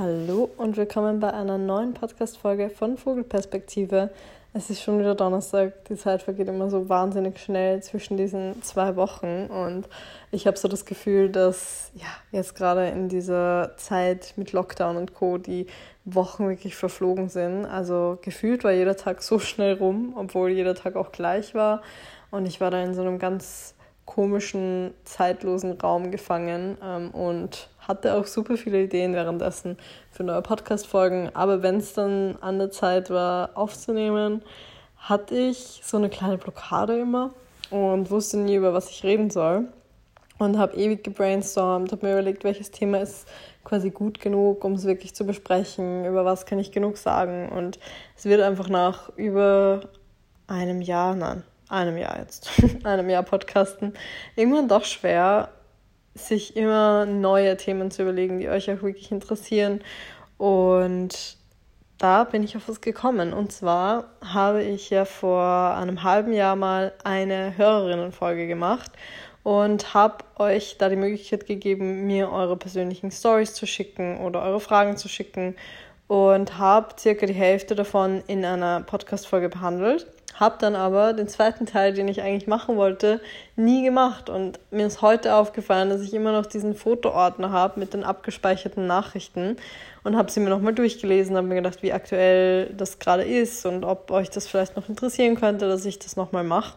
Hallo und willkommen bei einer neuen Podcast-Folge von Vogelperspektive. Es ist schon wieder Donnerstag, die Zeit vergeht immer so wahnsinnig schnell zwischen diesen zwei Wochen und ich habe so das Gefühl, dass ja, jetzt gerade in dieser Zeit mit Lockdown und Co. die Wochen wirklich verflogen sind. Also gefühlt war jeder Tag so schnell rum, obwohl jeder Tag auch gleich war und ich war da in so einem ganz komischen, zeitlosen Raum gefangen ähm, und hatte auch super viele Ideen währenddessen für neue Podcast-Folgen. Aber wenn es dann an der Zeit war, aufzunehmen, hatte ich so eine kleine Blockade immer und wusste nie, über was ich reden soll. Und habe ewig gebrainstormt, habe mir überlegt, welches Thema ist quasi gut genug, um es wirklich zu besprechen, über was kann ich genug sagen. Und es wird einfach nach über einem Jahr, nein, einem Jahr jetzt, einem Jahr Podcasten, irgendwann doch schwer, sich immer neue Themen zu überlegen, die euch auch wirklich interessieren. Und da bin ich auf was gekommen. Und zwar habe ich ja vor einem halben Jahr mal eine Hörerinnenfolge gemacht und habe euch da die Möglichkeit gegeben, mir eure persönlichen Stories zu schicken oder eure Fragen zu schicken und habe circa die Hälfte davon in einer Podcast-Folge behandelt. Habe dann aber den zweiten Teil, den ich eigentlich machen wollte, nie gemacht. Und mir ist heute aufgefallen, dass ich immer noch diesen Fotoordner habe mit den abgespeicherten Nachrichten und habe sie mir nochmal durchgelesen, habe mir gedacht, wie aktuell das gerade ist und ob euch das vielleicht noch interessieren könnte, dass ich das nochmal mache.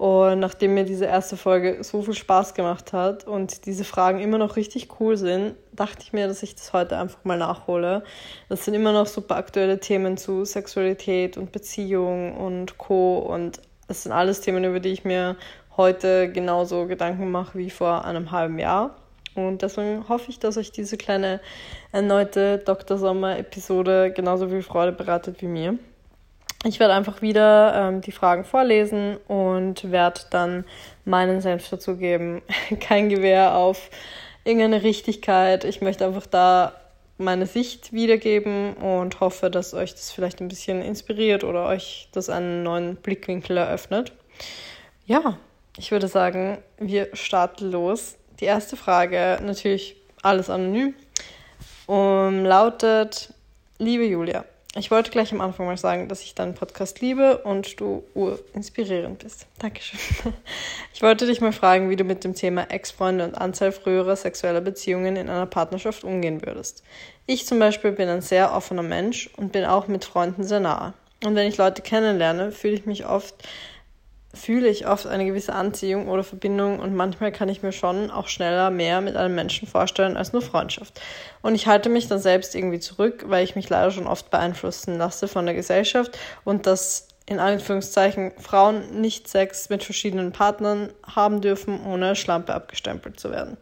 Und nachdem mir diese erste Folge so viel Spaß gemacht hat und diese Fragen immer noch richtig cool sind, dachte ich mir, dass ich das heute einfach mal nachhole. Das sind immer noch super aktuelle Themen zu Sexualität und Beziehung und Co. Und das sind alles Themen, über die ich mir heute genauso Gedanken mache wie vor einem halben Jahr. Und deswegen hoffe ich, dass euch diese kleine erneute Dr. Sommer-Episode genauso viel Freude bereitet wie mir. Ich werde einfach wieder ähm, die Fragen vorlesen und werde dann meinen Senf dazu geben. Kein Gewehr auf irgendeine Richtigkeit. Ich möchte einfach da meine Sicht wiedergeben und hoffe, dass euch das vielleicht ein bisschen inspiriert oder euch das einen neuen Blickwinkel eröffnet. Ja, ich würde sagen, wir starten los. Die erste Frage, natürlich alles anonym, um, lautet, liebe Julia, ich wollte gleich am Anfang mal sagen, dass ich deinen Podcast liebe und du urinspirierend bist. Dankeschön. Ich wollte dich mal fragen, wie du mit dem Thema Ex-Freunde und Anzahl früherer sexueller Beziehungen in einer Partnerschaft umgehen würdest. Ich zum Beispiel bin ein sehr offener Mensch und bin auch mit Freunden sehr nahe. Und wenn ich Leute kennenlerne, fühle ich mich oft fühle ich oft eine gewisse Anziehung oder Verbindung und manchmal kann ich mir schon auch schneller mehr mit einem Menschen vorstellen als nur Freundschaft. Und ich halte mich dann selbst irgendwie zurück, weil ich mich leider schon oft beeinflussen lasse von der Gesellschaft und dass in Anführungszeichen Frauen nicht Sex mit verschiedenen Partnern haben dürfen, ohne Schlampe abgestempelt zu werden.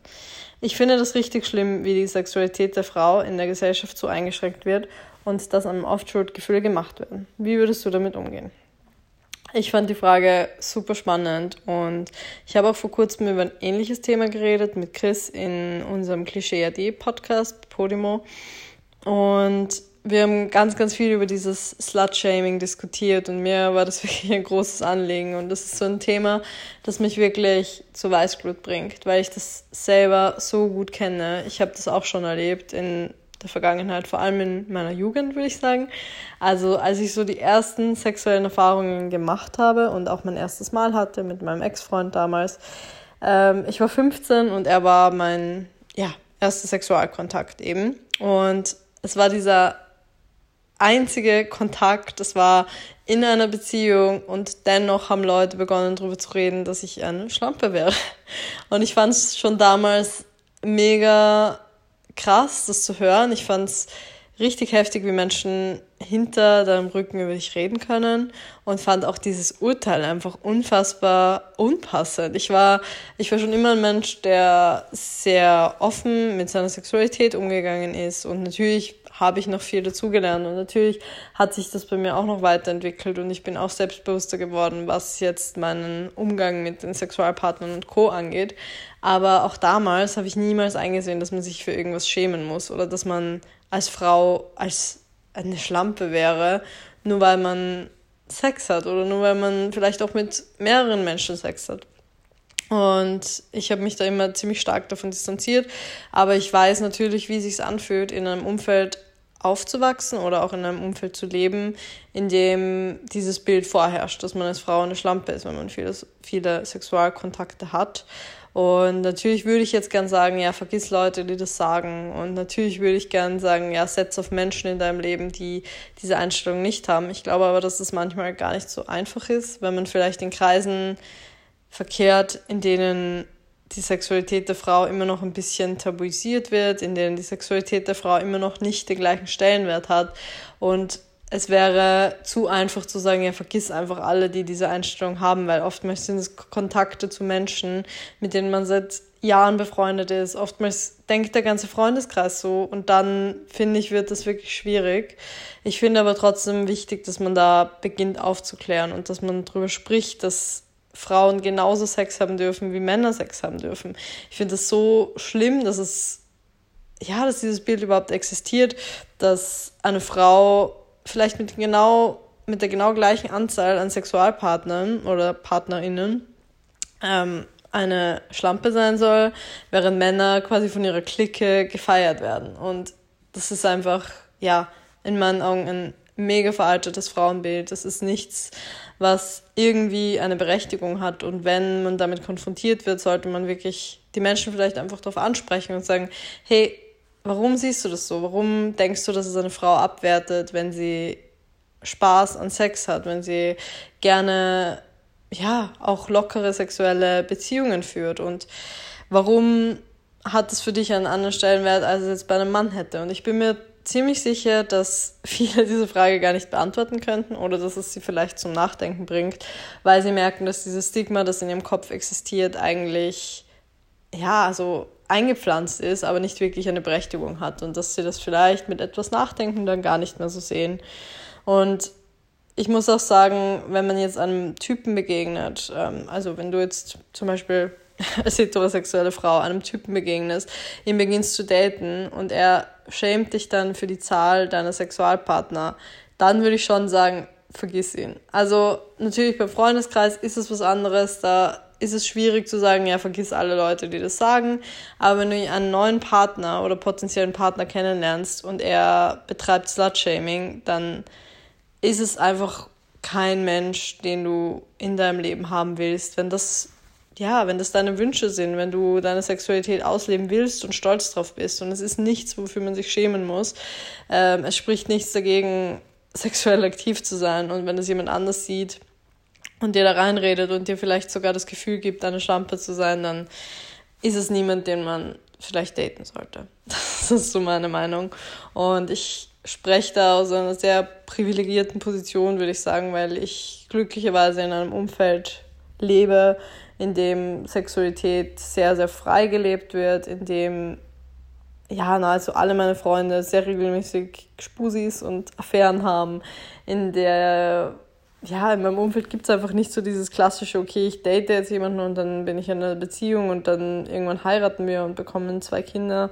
Ich finde das richtig schlimm, wie die Sexualität der Frau in der Gesellschaft so eingeschränkt wird und dass einem oft Schuldgefühle gemacht werden. Wie würdest du damit umgehen? Ich fand die Frage super spannend und ich habe auch vor kurzem über ein ähnliches Thema geredet mit Chris in unserem Klischee AD Podcast Podimo und wir haben ganz, ganz viel über dieses Slut-Shaming diskutiert und mir war das wirklich ein großes Anliegen und das ist so ein Thema, das mich wirklich zu Weißglut bringt, weil ich das selber so gut kenne. Ich habe das auch schon erlebt in der Vergangenheit, vor allem in meiner Jugend, würde ich sagen. Also als ich so die ersten sexuellen Erfahrungen gemacht habe und auch mein erstes Mal hatte mit meinem Ex-Freund damals. Ähm, ich war 15 und er war mein ja, erster Sexualkontakt eben. Und es war dieser einzige Kontakt, das war in einer Beziehung und dennoch haben Leute begonnen darüber zu reden, dass ich eine Schlampe wäre. Und ich fand es schon damals mega krass, das zu hören. Ich fand es richtig heftig, wie Menschen hinter deinem Rücken über dich reden können und fand auch dieses Urteil einfach unfassbar unpassend. Ich war, ich war schon immer ein Mensch, der sehr offen mit seiner Sexualität umgegangen ist und natürlich habe ich noch viel dazugelernt und natürlich hat sich das bei mir auch noch weiterentwickelt und ich bin auch selbstbewusster geworden, was jetzt meinen Umgang mit den Sexualpartnern und Co. angeht. Aber auch damals habe ich niemals eingesehen, dass man sich für irgendwas schämen muss oder dass man als Frau als eine Schlampe wäre, nur weil man Sex hat oder nur weil man vielleicht auch mit mehreren Menschen Sex hat. Und ich habe mich da immer ziemlich stark davon distanziert. Aber ich weiß natürlich, wie sich anfühlt, in einem Umfeld aufzuwachsen oder auch in einem Umfeld zu leben, in dem dieses Bild vorherrscht, dass man als Frau eine Schlampe ist, wenn man viele, viele Sexualkontakte hat. Und natürlich würde ich jetzt gern sagen, ja, vergiss Leute, die das sagen. Und natürlich würde ich gern sagen, ja, setz auf Menschen in deinem Leben, die diese Einstellung nicht haben. Ich glaube aber, dass das manchmal gar nicht so einfach ist, wenn man vielleicht in Kreisen verkehrt, in denen die Sexualität der Frau immer noch ein bisschen tabuisiert wird, in denen die Sexualität der Frau immer noch nicht den gleichen Stellenwert hat. Und es wäre zu einfach zu sagen, ja, vergiss einfach alle, die diese Einstellung haben, weil oftmals sind es Kontakte zu Menschen, mit denen man seit Jahren befreundet ist. Oftmals denkt der ganze Freundeskreis so und dann finde ich, wird das wirklich schwierig. Ich finde aber trotzdem wichtig, dass man da beginnt aufzuklären und dass man darüber spricht, dass Frauen genauso Sex haben dürfen, wie Männer Sex haben dürfen. Ich finde das so schlimm, dass es, ja, dass dieses Bild überhaupt existiert, dass eine Frau vielleicht mit genau, mit der genau gleichen Anzahl an Sexualpartnern oder PartnerInnen ähm, eine Schlampe sein soll, während Männer quasi von ihrer Clique gefeiert werden. Und das ist einfach, ja, in meinen Augen ein mega veraltetes Frauenbild. Das ist nichts, was irgendwie eine Berechtigung hat. Und wenn man damit konfrontiert wird, sollte man wirklich die Menschen vielleicht einfach darauf ansprechen und sagen, hey, warum siehst du das so? Warum denkst du, dass es eine Frau abwertet, wenn sie Spaß an Sex hat, wenn sie gerne, ja, auch lockere sexuelle Beziehungen führt? Und warum hat es für dich einen anderen Stellenwert, als es jetzt bei einem Mann hätte? Und ich bin mir ziemlich sicher, dass viele diese Frage gar nicht beantworten könnten oder dass es sie vielleicht zum Nachdenken bringt, weil sie merken, dass dieses Stigma, das in ihrem Kopf existiert, eigentlich ja, so eingepflanzt ist, aber nicht wirklich eine Berechtigung hat und dass sie das vielleicht mit etwas Nachdenken dann gar nicht mehr so sehen. Und ich muss auch sagen, wenn man jetzt einem Typen begegnet, ähm, also wenn du jetzt zum Beispiel als heterosexuelle Frau einem Typen begegnest, ihn beginnst zu daten und er schämt dich dann für die Zahl deiner Sexualpartner, dann würde ich schon sagen, vergiss ihn. Also natürlich beim Freundeskreis ist es was anderes, da ist es schwierig zu sagen, ja, vergiss alle Leute, die das sagen. Aber wenn du einen neuen Partner oder potenziellen Partner kennenlernst und er betreibt Slut-Shaming, dann ist es einfach kein Mensch, den du in deinem Leben haben willst. Wenn das ja, wenn das deine Wünsche sind, wenn du deine Sexualität ausleben willst und stolz drauf bist und es ist nichts, wofür man sich schämen muss. Ähm, es spricht nichts dagegen, sexuell aktiv zu sein und wenn es jemand anders sieht und dir da reinredet und dir vielleicht sogar das Gefühl gibt, eine Schlampe zu sein, dann ist es niemand, den man vielleicht daten sollte. Das ist so meine Meinung. Und ich spreche da aus einer sehr privilegierten Position, würde ich sagen, weil ich glücklicherweise in einem Umfeld lebe, in dem Sexualität sehr, sehr frei gelebt wird, in dem ja, nahezu alle meine Freunde sehr regelmäßig Spusis und Affären haben, in der, ja, in meinem Umfeld gibt es einfach nicht so dieses klassische, okay, ich date jetzt jemanden und dann bin ich in einer Beziehung und dann irgendwann heiraten wir und bekommen zwei Kinder,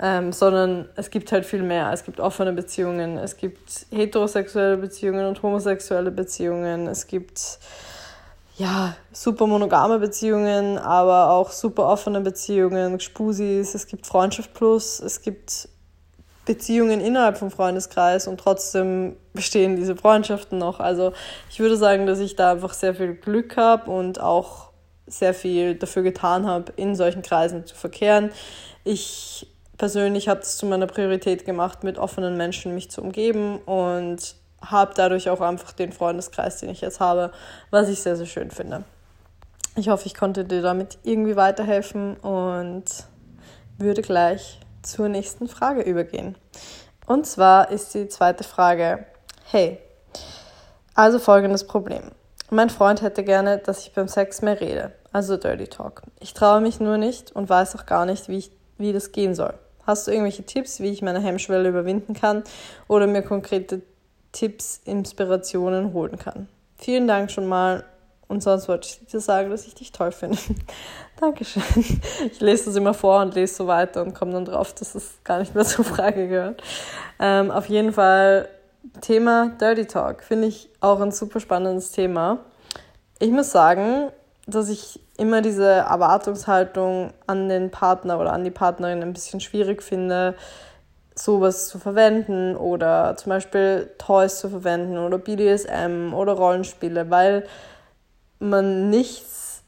ähm, sondern es gibt halt viel mehr. Es gibt offene Beziehungen, es gibt heterosexuelle Beziehungen und homosexuelle Beziehungen, es gibt ja, super monogame Beziehungen, aber auch super offene Beziehungen, Spusis, es gibt Freundschaft plus, es gibt Beziehungen innerhalb vom Freundeskreis und trotzdem bestehen diese Freundschaften noch. Also ich würde sagen, dass ich da einfach sehr viel Glück habe und auch sehr viel dafür getan habe, in solchen Kreisen zu verkehren. Ich persönlich habe es zu meiner Priorität gemacht, mit offenen Menschen mich zu umgeben und habe dadurch auch einfach den Freundeskreis, den ich jetzt habe, was ich sehr, sehr schön finde. Ich hoffe, ich konnte dir damit irgendwie weiterhelfen und würde gleich zur nächsten Frage übergehen. Und zwar ist die zweite Frage, hey, also folgendes Problem. Mein Freund hätte gerne, dass ich beim Sex mehr rede, also Dirty Talk. Ich traue mich nur nicht und weiß auch gar nicht, wie, ich, wie das gehen soll. Hast du irgendwelche Tipps, wie ich meine Hemmschwelle überwinden kann oder mir konkrete Tipps, Inspirationen holen kann. Vielen Dank schon mal und sonst wollte ich dir sagen, dass ich dich toll finde. Dankeschön. Ich lese das immer vor und lese so weiter und komme dann drauf, dass es gar nicht mehr zur Frage gehört. Ähm, auf jeden Fall Thema Dirty Talk finde ich auch ein super spannendes Thema. Ich muss sagen, dass ich immer diese Erwartungshaltung an den Partner oder an die Partnerin ein bisschen schwierig finde, sowas zu verwenden oder zum Beispiel Toys zu verwenden oder BDSM oder Rollenspiele, weil man nichts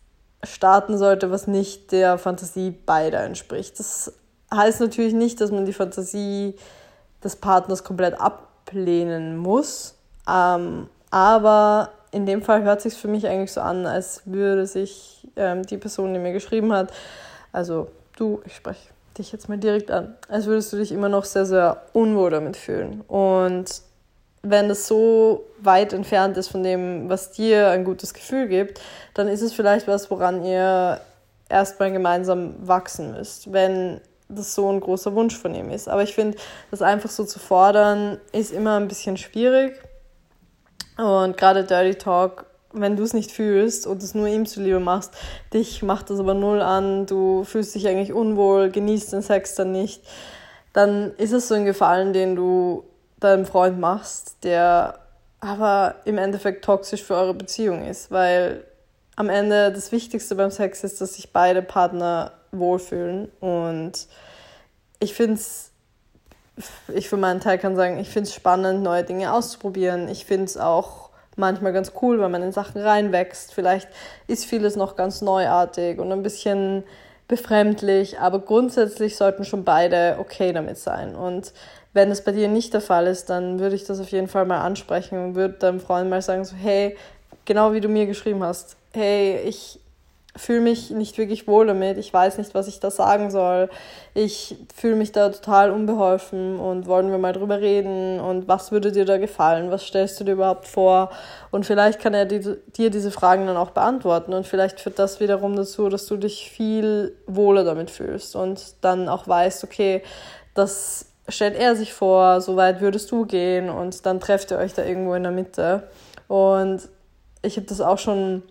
starten sollte, was nicht der Fantasie beider entspricht. Das heißt natürlich nicht, dass man die Fantasie des Partners komplett ablehnen muss, ähm, aber in dem Fall hört sich für mich eigentlich so an, als würde sich ähm, die Person, die mir geschrieben hat, also du, ich spreche dich jetzt mal direkt an, als würdest du dich immer noch sehr, sehr unwohl damit fühlen. Und wenn das so weit entfernt ist von dem, was dir ein gutes Gefühl gibt, dann ist es vielleicht was, woran ihr erstmal gemeinsam wachsen müsst, wenn das so ein großer Wunsch von ihm ist. Aber ich finde, das einfach so zu fordern, ist immer ein bisschen schwierig. Und gerade Dirty Talk wenn du es nicht fühlst und es nur ihm zuliebe machst, dich macht das aber null an, du fühlst dich eigentlich unwohl, genießt den Sex dann nicht, dann ist es so ein Gefallen, den du deinem Freund machst, der aber im Endeffekt toxisch für eure Beziehung ist, weil am Ende das Wichtigste beim Sex ist, dass sich beide Partner wohlfühlen und ich finde es ich für meinen Teil kann sagen, ich finde es spannend, neue Dinge auszuprobieren. Ich finde es auch manchmal ganz cool, weil man in Sachen reinwächst. Vielleicht ist vieles noch ganz neuartig und ein bisschen befremdlich, aber grundsätzlich sollten schon beide okay damit sein. Und wenn es bei dir nicht der Fall ist, dann würde ich das auf jeden Fall mal ansprechen und würde deinem Freund mal sagen, so, hey, genau wie du mir geschrieben hast, hey, ich fühle mich nicht wirklich wohl damit. Ich weiß nicht, was ich da sagen soll. Ich fühle mich da total unbeholfen und wollen wir mal drüber reden und was würde dir da gefallen? Was stellst du dir überhaupt vor? Und vielleicht kann er dir diese Fragen dann auch beantworten und vielleicht führt das wiederum dazu, dass du dich viel wohler damit fühlst und dann auch weißt, okay, das stellt er sich vor, so weit würdest du gehen und dann trefft ihr euch da irgendwo in der Mitte. Und ich habe das auch schon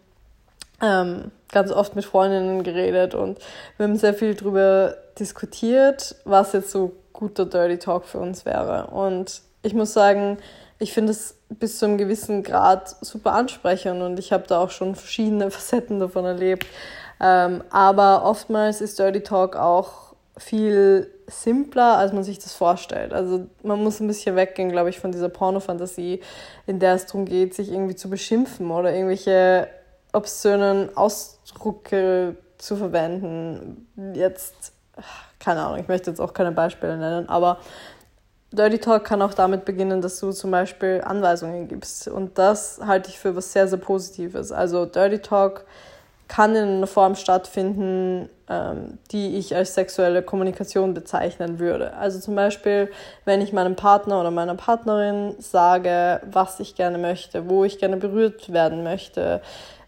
ähm, ganz oft mit Freundinnen geredet und wir haben sehr viel darüber diskutiert, was jetzt so guter Dirty Talk für uns wäre. Und ich muss sagen, ich finde es bis zu einem gewissen Grad super ansprechend und ich habe da auch schon verschiedene Facetten davon erlebt. Ähm, aber oftmals ist Dirty Talk auch viel simpler, als man sich das vorstellt. Also man muss ein bisschen weggehen, glaube ich, von dieser Pornofantasie, in der es darum geht, sich irgendwie zu beschimpfen oder irgendwelche obszönen Ausdrücke zu verwenden. Jetzt, keine Ahnung, ich möchte jetzt auch keine Beispiele nennen, aber Dirty Talk kann auch damit beginnen, dass du zum Beispiel Anweisungen gibst. Und das halte ich für was sehr, sehr Positives. Also Dirty Talk kann in einer Form stattfinden, ähm, die ich als sexuelle Kommunikation bezeichnen würde. Also zum Beispiel, wenn ich meinem Partner oder meiner Partnerin sage, was ich gerne möchte, wo ich gerne berührt werden möchte,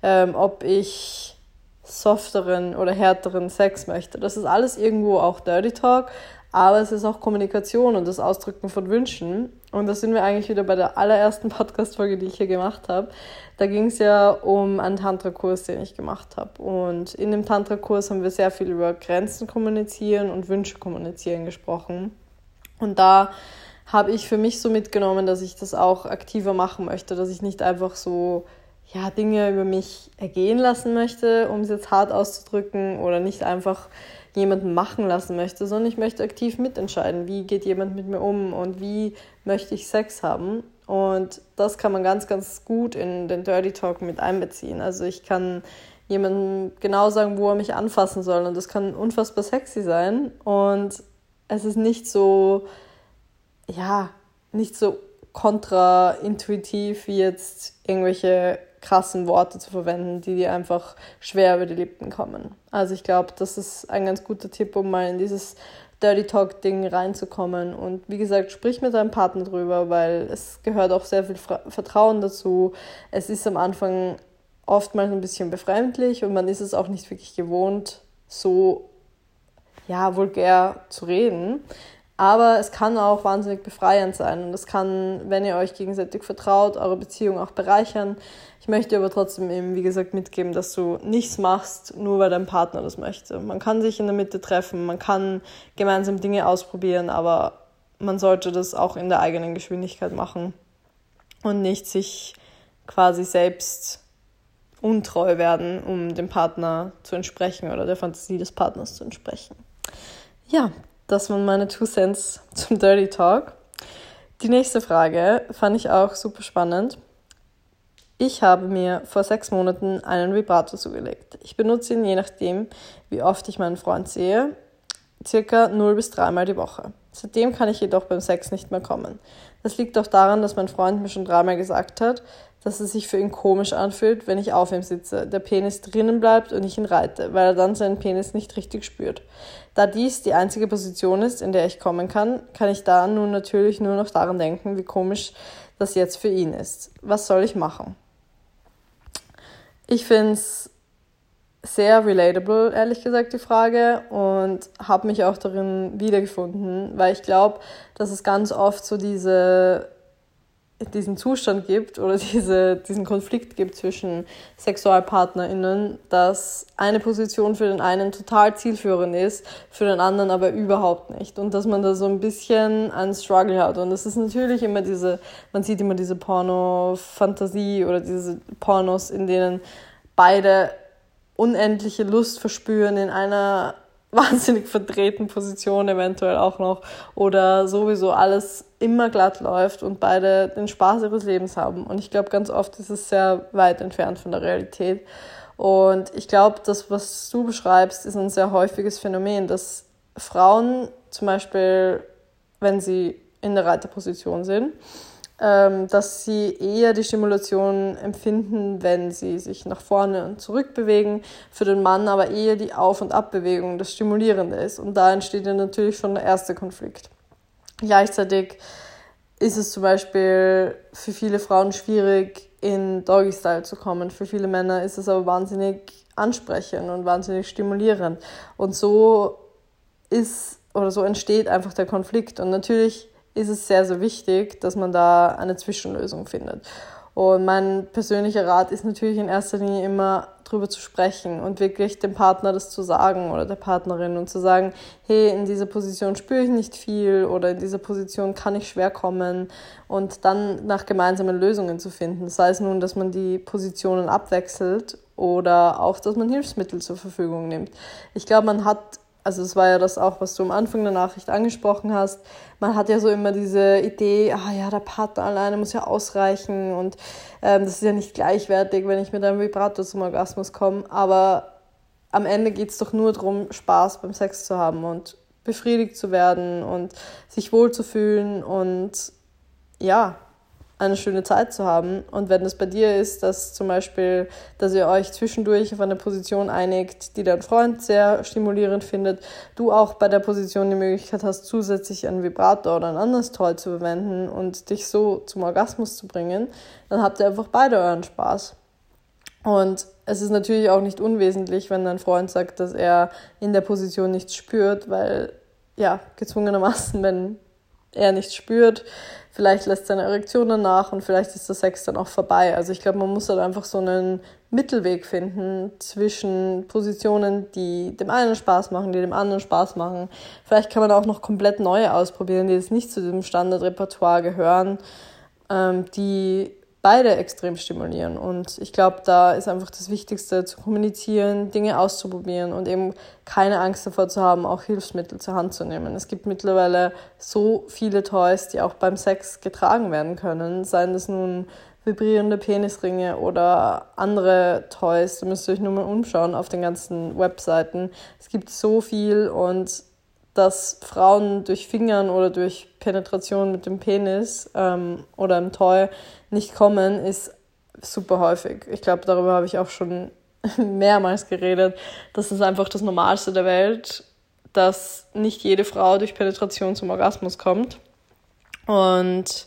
ähm, ob ich softeren oder härteren Sex möchte. Das ist alles irgendwo auch Dirty Talk, aber es ist auch Kommunikation und das Ausdrücken von Wünschen. Und da sind wir eigentlich wieder bei der allerersten Podcast-Folge, die ich hier gemacht habe. Da ging es ja um einen Tantra-Kurs, den ich gemacht habe. Und in dem Tantra-Kurs haben wir sehr viel über Grenzen kommunizieren und Wünsche kommunizieren gesprochen. Und da habe ich für mich so mitgenommen, dass ich das auch aktiver machen möchte, dass ich nicht einfach so ja, Dinge über mich ergehen lassen möchte, um es jetzt hart auszudrücken, oder nicht einfach jemanden machen lassen möchte, sondern ich möchte aktiv mitentscheiden, wie geht jemand mit mir um und wie möchte ich Sex haben. Und das kann man ganz, ganz gut in den Dirty Talk mit einbeziehen. Also ich kann jemandem genau sagen, wo er mich anfassen soll und das kann unfassbar sexy sein und es ist nicht so, ja, nicht so kontraintuitiv wie jetzt irgendwelche krassen Worte zu verwenden, die dir einfach schwer über die Lippen kommen. Also ich glaube, das ist ein ganz guter Tipp, um mal in dieses Dirty Talk Ding reinzukommen. Und wie gesagt, sprich mit deinem Partner drüber, weil es gehört auch sehr viel Vertrauen dazu. Es ist am Anfang oftmals ein bisschen befremdlich und man ist es auch nicht wirklich gewohnt, so ja, vulgär zu reden. Aber es kann auch wahnsinnig befreiend sein und es kann, wenn ihr euch gegenseitig vertraut, eure Beziehung auch bereichern. Ich möchte aber trotzdem eben, wie gesagt, mitgeben, dass du nichts machst, nur weil dein Partner das möchte. Man kann sich in der Mitte treffen, man kann gemeinsam Dinge ausprobieren, aber man sollte das auch in der eigenen Geschwindigkeit machen und nicht sich quasi selbst untreu werden, um dem Partner zu entsprechen oder der Fantasie des Partners zu entsprechen. Ja, das waren meine Two Cents zum Dirty Talk. Die nächste Frage fand ich auch super spannend. Ich habe mir vor sechs Monaten einen Vibrator zugelegt. Ich benutze ihn je nachdem, wie oft ich meinen Freund sehe, circa 0 bis 3 Mal die Woche. Seitdem kann ich jedoch beim Sex nicht mehr kommen. Das liegt auch daran, dass mein Freund mir schon dreimal gesagt hat, dass es sich für ihn komisch anfühlt, wenn ich auf ihm sitze, der Penis drinnen bleibt und ich ihn reite, weil er dann seinen Penis nicht richtig spürt. Da dies die einzige Position ist, in der ich kommen kann, kann ich da nun natürlich nur noch daran denken, wie komisch das jetzt für ihn ist. Was soll ich machen? Ich finde es sehr relatable, ehrlich gesagt, die Frage und habe mich auch darin wiedergefunden, weil ich glaube, dass es ganz oft so diese diesen Zustand gibt oder diese, diesen Konflikt gibt zwischen SexualpartnerInnen, dass eine Position für den einen total zielführend ist, für den anderen aber überhaupt nicht. Und dass man da so ein bisschen einen Struggle hat. Und es ist natürlich immer diese, man sieht immer diese Porno-Fantasie oder diese Pornos, in denen beide unendliche Lust verspüren in einer wahnsinnig verdrehten Position eventuell auch noch oder sowieso alles immer glatt läuft und beide den Spaß ihres Lebens haben. Und ich glaube, ganz oft ist es sehr weit entfernt von der Realität. Und ich glaube, das, was du beschreibst, ist ein sehr häufiges Phänomen, dass Frauen zum Beispiel, wenn sie in der Reiterposition sind, ähm, dass sie eher die Stimulation empfinden, wenn sie sich nach vorne und zurück bewegen, für den Mann aber eher die Auf- und Abbewegung das Stimulierende ist. Und da entsteht dann natürlich schon der erste Konflikt. Gleichzeitig ist es zum Beispiel für viele Frauen schwierig, in Doggy-Style zu kommen. Für viele Männer ist es aber wahnsinnig ansprechend und wahnsinnig stimulierend. Und so ist oder so entsteht einfach der Konflikt. Und natürlich ist es sehr, sehr wichtig, dass man da eine Zwischenlösung findet. Und mein persönlicher Rat ist natürlich in erster Linie immer drüber zu sprechen und wirklich dem Partner das zu sagen oder der Partnerin und zu sagen, hey, in dieser Position spüre ich nicht viel oder in dieser Position kann ich schwer kommen und dann nach gemeinsamen Lösungen zu finden. Sei es nun, dass man die Positionen abwechselt oder auch, dass man Hilfsmittel zur Verfügung nimmt. Ich glaube, man hat also es war ja das auch, was du am Anfang der Nachricht angesprochen hast. Man hat ja so immer diese Idee, ah ja, der Partner alleine muss ja ausreichen und ähm, das ist ja nicht gleichwertig, wenn ich mit einem Vibrator zum Orgasmus komme. Aber am Ende geht es doch nur darum, Spaß beim Sex zu haben und befriedigt zu werden und sich wohlzufühlen und ja, eine schöne Zeit zu haben. Und wenn es bei dir ist, dass zum Beispiel, dass ihr euch zwischendurch auf eine Position einigt, die dein Freund sehr stimulierend findet, du auch bei der Position die Möglichkeit hast, zusätzlich einen Vibrator oder ein anderes Toy zu verwenden und dich so zum Orgasmus zu bringen, dann habt ihr einfach beide euren Spaß. Und es ist natürlich auch nicht unwesentlich, wenn dein Freund sagt, dass er in der Position nichts spürt, weil ja, gezwungenermaßen, wenn er nichts spürt, vielleicht lässt seine Erektion dann nach und vielleicht ist der Sex dann auch vorbei. Also ich glaube, man muss halt einfach so einen Mittelweg finden zwischen Positionen, die dem einen Spaß machen, die dem anderen Spaß machen. Vielleicht kann man auch noch komplett neue ausprobieren, die jetzt nicht zu diesem Standardrepertoire gehören, ähm, die beide extrem stimulieren. Und ich glaube, da ist einfach das Wichtigste zu kommunizieren, Dinge auszuprobieren und eben keine Angst davor zu haben, auch Hilfsmittel zur Hand zu nehmen. Es gibt mittlerweile so viele Toys, die auch beim Sex getragen werden können, seien das nun vibrierende Penisringe oder andere Toys. Da müsst ihr euch nur mal umschauen auf den ganzen Webseiten. Es gibt so viel und dass Frauen durch Fingern oder durch Penetration mit dem Penis ähm, oder im Toy nicht kommen, ist super häufig. Ich glaube, darüber habe ich auch schon mehrmals geredet. Das ist einfach das Normalste der Welt, dass nicht jede Frau durch Penetration zum Orgasmus kommt. Und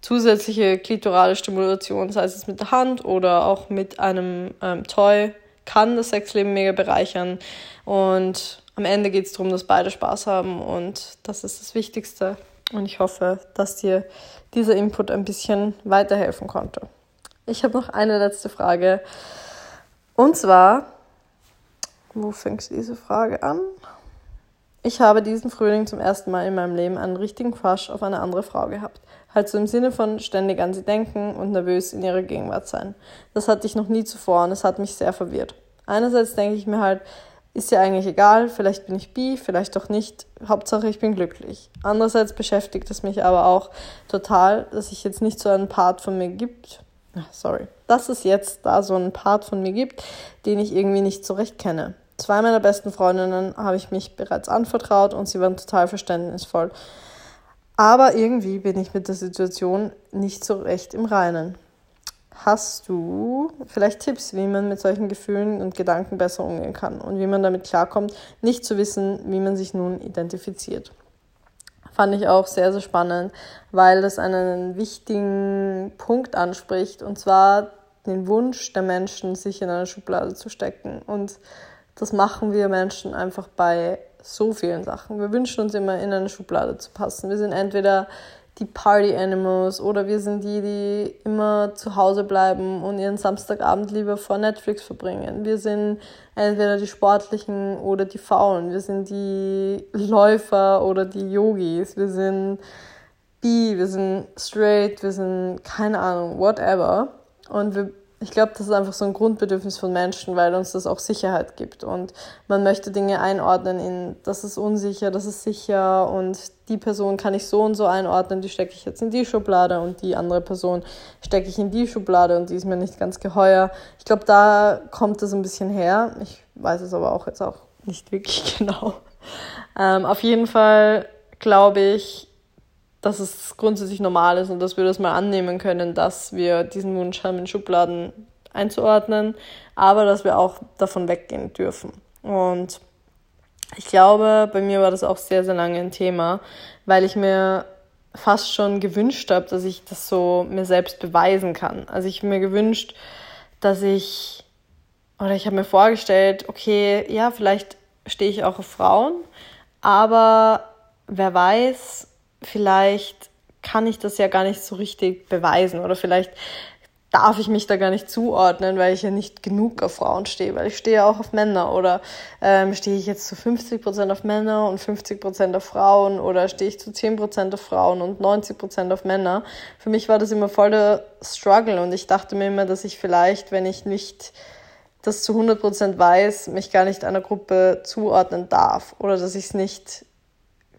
zusätzliche klitorale Stimulation, sei es mit der Hand oder auch mit einem ähm, Toy, kann das Sexleben mega bereichern. Und am Ende geht es darum, dass beide Spaß haben und das ist das Wichtigste. Und ich hoffe, dass dir dieser Input ein bisschen weiterhelfen konnte. Ich habe noch eine letzte Frage. Und zwar, wo fängt diese Frage an? Ich habe diesen Frühling zum ersten Mal in meinem Leben einen richtigen Crush auf eine andere Frau gehabt. Halt so im Sinne von ständig an sie denken und nervös in ihrer Gegenwart sein. Das hatte ich noch nie zuvor und es hat mich sehr verwirrt. Einerseits denke ich mir halt, ist ja eigentlich egal, vielleicht bin ich bi, vielleicht doch nicht, Hauptsache ich bin glücklich. Andererseits beschäftigt es mich aber auch total, dass ich jetzt nicht so einen Part von mir gibt, sorry, dass es jetzt da so einen Part von mir gibt, den ich irgendwie nicht so recht kenne. Zwei meiner besten Freundinnen habe ich mich bereits anvertraut und sie waren total verständnisvoll. Aber irgendwie bin ich mit der Situation nicht so recht im Reinen. Hast du vielleicht Tipps, wie man mit solchen Gefühlen und Gedanken besser umgehen kann und wie man damit klarkommt, nicht zu wissen, wie man sich nun identifiziert? Fand ich auch sehr, sehr spannend, weil das einen wichtigen Punkt anspricht und zwar den Wunsch der Menschen, sich in eine Schublade zu stecken. Und das machen wir Menschen einfach bei so vielen Sachen. Wir wünschen uns immer in eine Schublade zu passen. Wir sind entweder die Party Animals oder wir sind die, die immer zu Hause bleiben und ihren Samstagabend lieber vor Netflix verbringen. Wir sind entweder die Sportlichen oder die Faulen. Wir sind die Läufer oder die Yogis. Wir sind bi, wir sind straight, wir sind keine Ahnung, whatever. Und wir ich glaube, das ist einfach so ein Grundbedürfnis von Menschen, weil uns das auch Sicherheit gibt. Und man möchte Dinge einordnen in, das ist unsicher, das ist sicher und die Person kann ich so und so einordnen, die stecke ich jetzt in die Schublade und die andere Person stecke ich in die Schublade und die ist mir nicht ganz geheuer. Ich glaube, da kommt das ein bisschen her. Ich weiß es aber auch jetzt auch nicht wirklich genau. Ähm, auf jeden Fall glaube ich, dass es grundsätzlich normal ist und dass wir das mal annehmen können, dass wir diesen Wunsch haben, in Schubladen einzuordnen, aber dass wir auch davon weggehen dürfen. Und ich glaube, bei mir war das auch sehr, sehr lange ein Thema, weil ich mir fast schon gewünscht habe, dass ich das so mir selbst beweisen kann. Also ich mir gewünscht, dass ich, oder ich habe mir vorgestellt, okay, ja, vielleicht stehe ich auch auf Frauen, aber wer weiß, vielleicht kann ich das ja gar nicht so richtig beweisen oder vielleicht darf ich mich da gar nicht zuordnen, weil ich ja nicht genug auf Frauen stehe, weil ich stehe ja auch auf Männer oder ähm, stehe ich jetzt zu 50% auf Männer und 50% auf Frauen oder stehe ich zu 10% auf Frauen und 90% auf Männer. Für mich war das immer voll der Struggle und ich dachte mir immer, dass ich vielleicht, wenn ich nicht das zu 100% weiß, mich gar nicht einer Gruppe zuordnen darf oder dass ich es nicht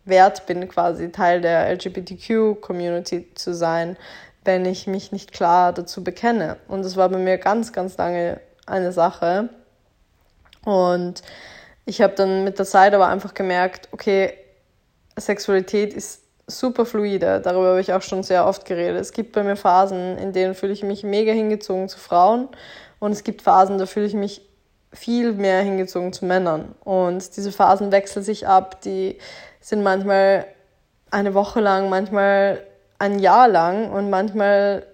wert bin, quasi Teil der LGBTQ-Community zu sein, wenn ich mich nicht klar dazu bekenne. Und das war bei mir ganz, ganz lange eine Sache. Und ich habe dann mit der Zeit aber einfach gemerkt, okay, Sexualität ist super fluide. Darüber habe ich auch schon sehr oft geredet. Es gibt bei mir Phasen, in denen fühle ich mich mega hingezogen zu Frauen. Und es gibt Phasen, da fühle ich mich viel mehr hingezogen zu Männern. Und diese Phasen wechseln sich ab. Die sind manchmal eine Woche lang, manchmal ein Jahr lang und manchmal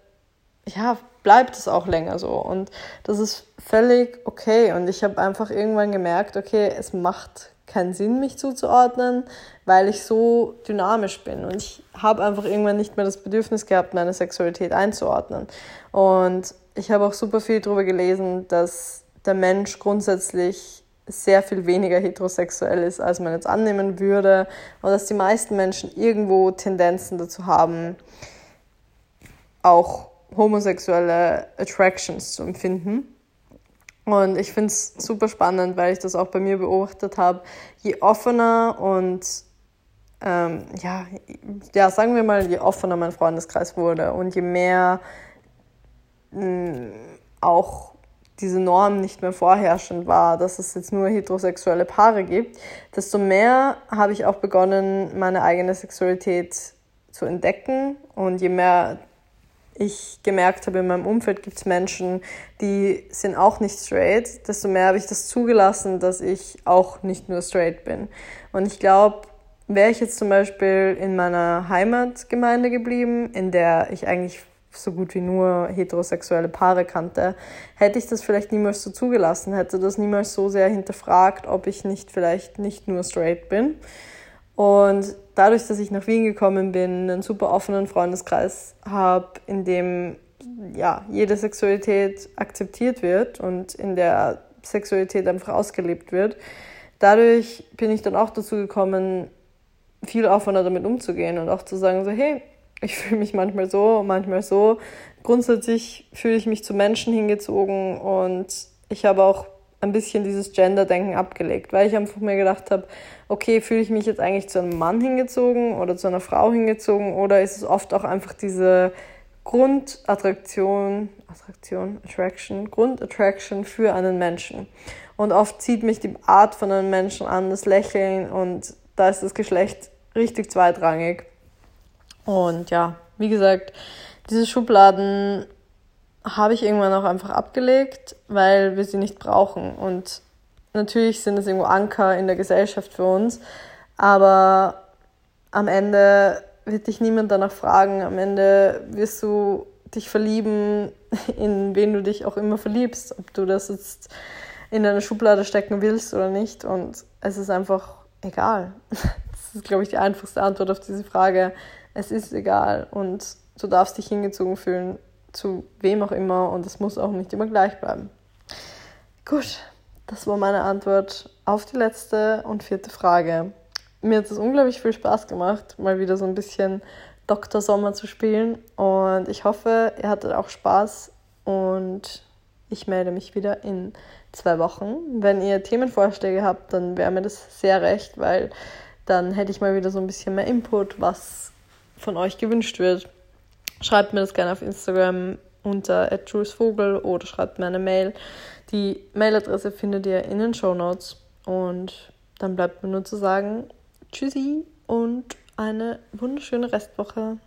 ja, bleibt es auch länger so. Und das ist völlig okay. Und ich habe einfach irgendwann gemerkt, okay, es macht keinen Sinn, mich zuzuordnen, weil ich so dynamisch bin. Und ich habe einfach irgendwann nicht mehr das Bedürfnis gehabt, meine Sexualität einzuordnen. Und ich habe auch super viel darüber gelesen, dass der Mensch grundsätzlich sehr viel weniger heterosexuell ist, als man jetzt annehmen würde. Und dass die meisten Menschen irgendwo Tendenzen dazu haben, auch homosexuelle Attractions zu empfinden. Und ich finde es super spannend, weil ich das auch bei mir beobachtet habe. Je offener und ähm, ja, ja, sagen wir mal, je offener mein Freundeskreis wurde und je mehr mh, mm, auch diese Norm nicht mehr vorherrschend war, dass es jetzt nur heterosexuelle Paare gibt, desto mehr habe ich auch begonnen, meine eigene Sexualität zu entdecken. Und je mehr ich gemerkt habe, in meinem Umfeld gibt es Menschen, die sind auch nicht straight, desto mehr habe ich das zugelassen, dass ich auch nicht nur straight bin. Und ich glaube, wäre ich jetzt zum Beispiel in meiner Heimatgemeinde geblieben, in der ich eigentlich so gut wie nur heterosexuelle Paare kannte, hätte ich das vielleicht niemals so zugelassen, hätte das niemals so sehr hinterfragt, ob ich nicht vielleicht nicht nur straight bin. Und dadurch, dass ich nach Wien gekommen bin, einen super offenen Freundeskreis habe, in dem ja, jede Sexualität akzeptiert wird und in der Sexualität einfach ausgelebt wird, dadurch bin ich dann auch dazu gekommen, viel offener damit umzugehen und auch zu sagen, so, hey, ich fühle mich manchmal so, manchmal so. Grundsätzlich fühle ich mich zu Menschen hingezogen und ich habe auch ein bisschen dieses Gender-Denken abgelegt, weil ich einfach mir gedacht habe, okay, fühle ich mich jetzt eigentlich zu einem Mann hingezogen oder zu einer Frau hingezogen oder ist es oft auch einfach diese Grundattraktion, Attraktion, Attraction, Grundattraction für einen Menschen. Und oft zieht mich die Art von einem Menschen an, das Lächeln und da ist das Geschlecht richtig zweitrangig. Und ja, wie gesagt, diese Schubladen habe ich irgendwann auch einfach abgelegt, weil wir sie nicht brauchen. Und natürlich sind es irgendwo Anker in der Gesellschaft für uns, aber am Ende wird dich niemand danach fragen. Am Ende wirst du dich verlieben, in wen du dich auch immer verliebst, ob du das jetzt in eine Schublade stecken willst oder nicht. Und es ist einfach egal. Das ist, glaube ich, die einfachste Antwort auf diese Frage. Es ist egal und du darfst dich hingezogen fühlen, zu wem auch immer und es muss auch nicht immer gleich bleiben. Gut, das war meine Antwort auf die letzte und vierte Frage. Mir hat es unglaublich viel Spaß gemacht, mal wieder so ein bisschen Dr. Sommer zu spielen und ich hoffe, ihr hattet auch Spaß und ich melde mich wieder in zwei Wochen. Wenn ihr Themenvorschläge habt, dann wäre mir das sehr recht, weil dann hätte ich mal wieder so ein bisschen mehr Input, was von euch gewünscht wird. Schreibt mir das gerne auf Instagram unter Vogel oder schreibt mir eine Mail. Die Mailadresse findet ihr in den Show Notes. Und dann bleibt mir nur zu sagen, tschüssi und eine wunderschöne Restwoche.